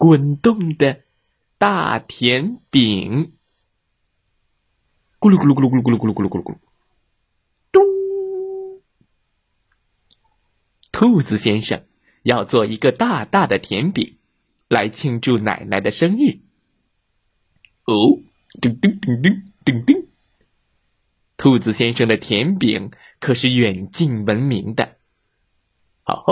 滚动的大甜饼，咕噜咕噜咕噜咕噜咕噜咕噜咕噜咕噜咕噜，咚！兔子先生要做一个大大的甜饼，来庆祝奶奶的生日。哦，噔噔噔噔噔噔！兔子先生的甜饼可是远近闻名的。好。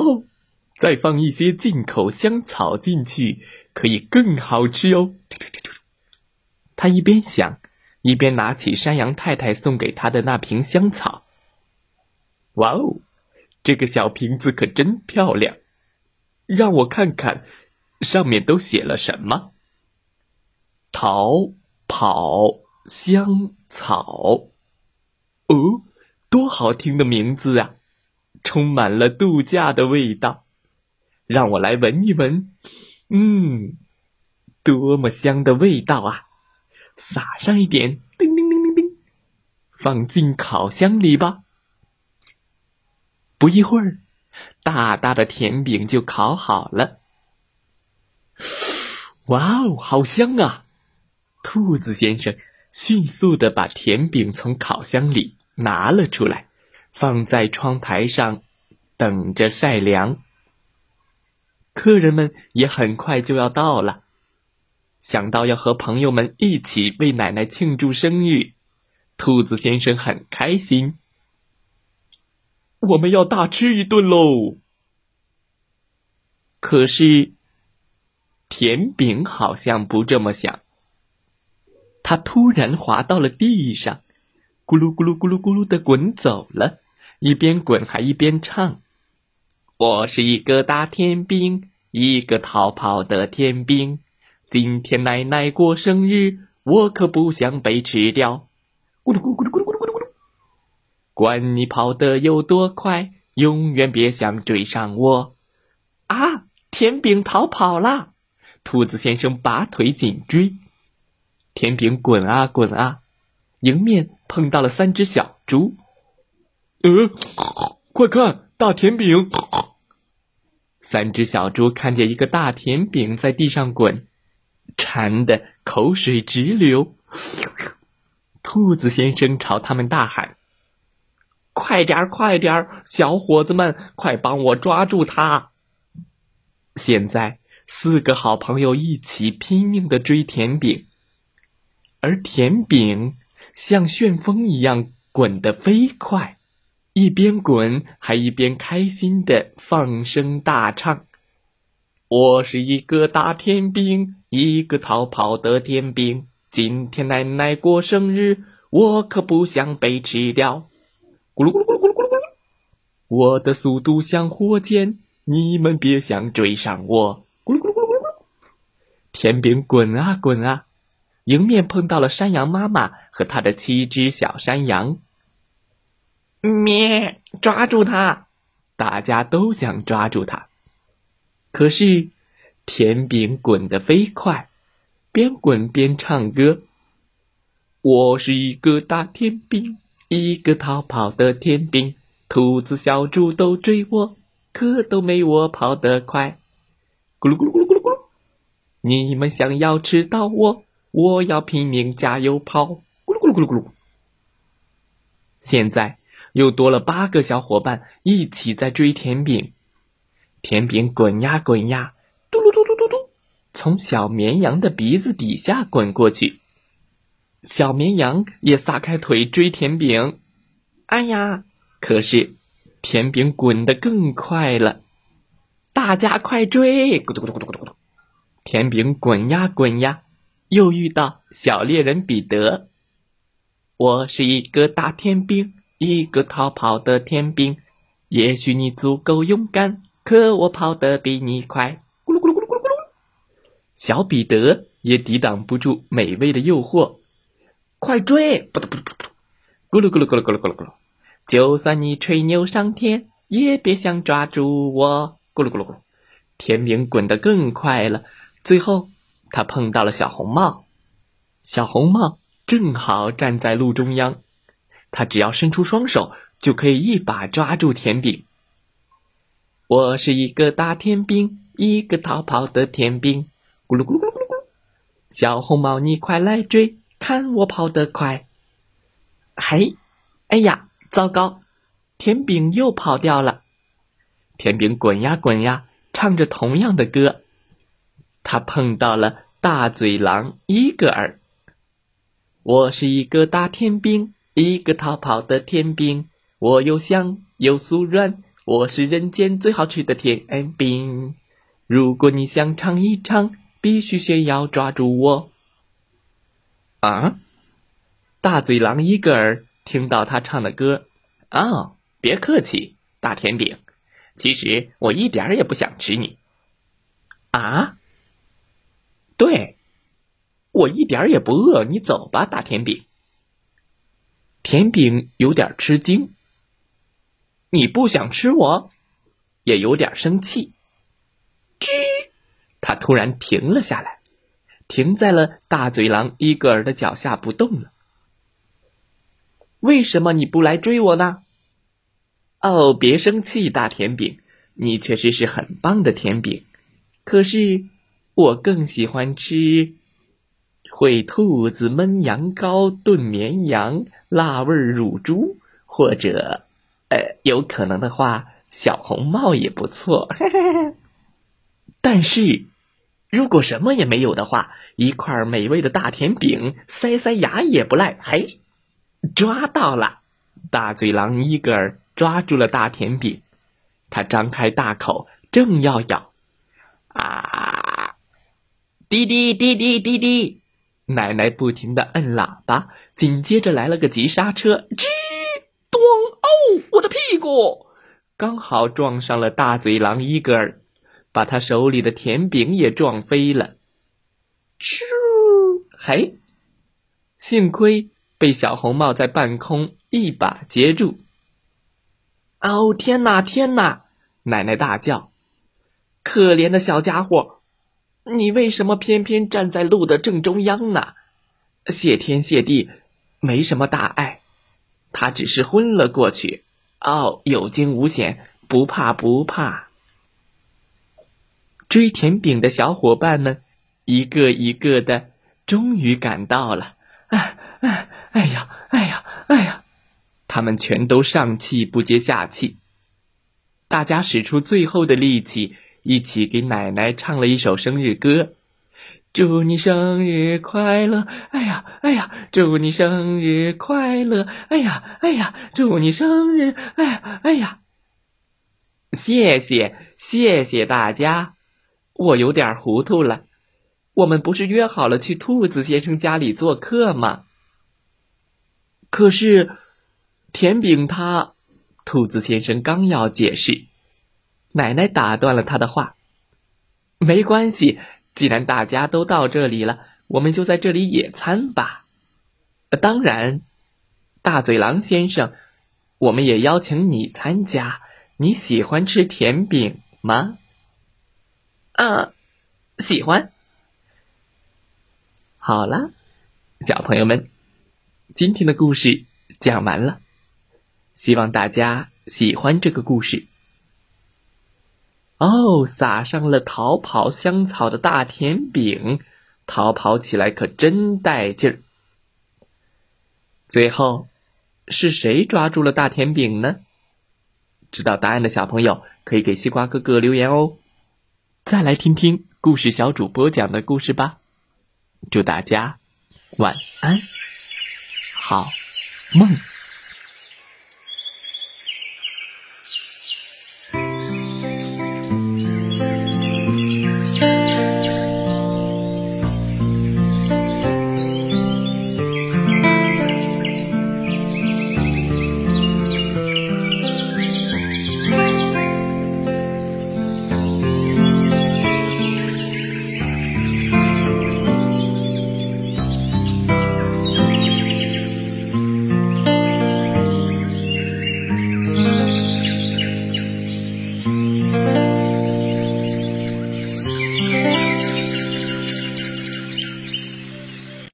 再放一些进口香草进去，可以更好吃哦。他一边想，一边拿起山羊太太送给他的那瓶香草。哇哦，这个小瓶子可真漂亮！让我看看，上面都写了什么？逃跑香草。哦，多好听的名字啊！充满了度假的味道。让我来闻一闻，嗯，多么香的味道啊！撒上一点，叮叮叮叮叮，放进烤箱里吧。不一会儿，大大的甜饼就烤好了。哇哦，好香啊！兔子先生迅速的把甜饼从烤箱里拿了出来，放在窗台上，等着晒凉。客人们也很快就要到了，想到要和朋友们一起为奶奶庆祝生日，兔子先生很开心。我们要大吃一顿喽！可是，甜饼好像不这么想。它突然滑到了地上，咕噜咕噜咕噜咕噜的滚走了，一边滚还一边唱。我是一个大甜饼，一个逃跑的甜饼。今天奶奶过生日，我可不想被吃掉。咕噜咕噜咕噜咕噜咕噜咕噜。管你跑得有多快，永远别想追上我。啊！甜饼逃跑了，兔子先生拔腿紧追。甜饼滚啊滚啊，迎面碰到了三只小猪。呃，快看，大甜饼！三只小猪看见一个大甜饼在地上滚，馋得口水直流。兔子先生朝他们大喊：“快点儿，快点儿，小伙子们，快帮我抓住它！”现在，四个好朋友一起拼命的追甜饼，而甜饼像旋风一样滚得飞快。一边滚，还一边开心的放声大唱：“我是一个大天兵，一个逃跑的天兵。今天奶奶过生日，我可不想被吃掉。”咕噜咕噜咕噜咕噜咕噜，我的速度像火箭，你们别想追上我。咕噜咕噜咕噜咕噜，天兵滚啊滚啊，迎面碰到了山羊妈妈和她的七只小山羊。咩！抓住它！大家都想抓住它，可是甜饼滚得飞快，边滚边唱歌。我是一个大甜饼，一个逃跑的甜饼。兔子、小猪都追我，可都没我跑得快。咕噜咕噜咕噜咕噜咕噜！你们想要吃到我，我要拼命加油跑。咕噜咕噜咕噜咕噜！现在。又多了八个小伙伴一起在追甜饼，甜饼滚呀滚呀，嘟噜嘟嘟嘟嘟，从小绵羊的鼻子底下滚过去。小绵羊也撒开腿追甜饼，哎呀！可是甜饼滚得更快了，大家快追！咕嘟咕嘟咕嘟咕嘟咕嘟，甜饼滚呀滚呀，又遇到小猎人彼得。我是一个大甜饼。一个逃跑的甜饼，也许你足够勇敢，可我跑得比你快。咕噜咕噜咕噜咕噜小彼得也抵挡不住美味的诱惑，快追！咕噜咕噜咕噜咕噜咕噜咕噜咕噜，就算你吹牛上天，也别想抓住我！咕噜咕噜咕噜，甜饼滚得更快了。最后，他碰到了小红帽，小红帽正好站在路中央，他只要伸出双手，就可以一把抓住甜饼。我是一个大甜饼，一个逃跑的甜饼。咕噜咕噜咕噜咕噜！小红帽，你快来追，看我跑得快！嘿，哎呀，糟糕，甜饼又跑掉了。甜饼滚呀滚呀，唱着同样的歌。他碰到了大嘴狼伊格尔。我是一个大甜饼，一个逃跑的甜饼。我又香又酥软，我是人间最好吃的甜饼。如果你想尝一尝。必须先要抓住我！啊！大嘴狼伊格尔听到他唱的歌，啊，别客气，大甜饼。其实我一点儿也不想吃你。啊？对，我一点儿也不饿。你走吧，大甜饼。甜饼有点吃惊。你不想吃我，也有点生气。吱。他突然停了下来，停在了大嘴狼伊格尔的脚下不动了。为什么你不来追我呢？哦，别生气，大甜饼，你确实是很棒的甜饼。可是我更喜欢吃烩兔子、焖羊羔、炖绵羊、辣味乳猪，或者，呃，有可能的话，小红帽也不错。但是。如果什么也没有的话，一块美味的大甜饼，塞塞牙也不赖。嘿，抓到了！大嘴狼伊格尔抓住了大甜饼，他张开大口，正要咬。啊！滴滴滴滴滴滴！奶奶不停的摁喇叭，紧接着来了个急刹车，吱！咚！哦，我的屁股刚好撞上了大嘴狼伊格尔。把他手里的甜饼也撞飞了，咻！嘿，幸亏被小红帽在半空一把接住。哦，天哪，天哪！奶奶大叫：“可怜的小家伙，你为什么偏偏站在路的正中央呢？”谢天谢地，没什么大碍，他只是昏了过去。哦，有惊无险，不怕不怕。追甜饼的小伙伴们，一个一个的，终于赶到了。哎哎哎呀哎呀哎呀！他们全都上气不接下气。大家使出最后的力气，一起给奶奶唱了一首生日歌：“祝你生日快乐！哎呀哎呀！祝你生日快乐！哎呀哎呀！祝你生日！哎呀哎呀！”谢谢谢谢大家。我有点糊涂了，我们不是约好了去兔子先生家里做客吗？可是，甜饼他，兔子先生刚要解释，奶奶打断了他的话。没关系，既然大家都到这里了，我们就在这里野餐吧。当然，大嘴狼先生，我们也邀请你参加。你喜欢吃甜饼吗？啊，喜欢。好了，小朋友们，今天的故事讲完了，希望大家喜欢这个故事。哦，撒上了逃跑香草的大甜饼，逃跑起来可真带劲儿。最后，是谁抓住了大甜饼呢？知道答案的小朋友可以给西瓜哥哥留言哦。再来听听故事小主播讲的故事吧，祝大家晚安，好梦。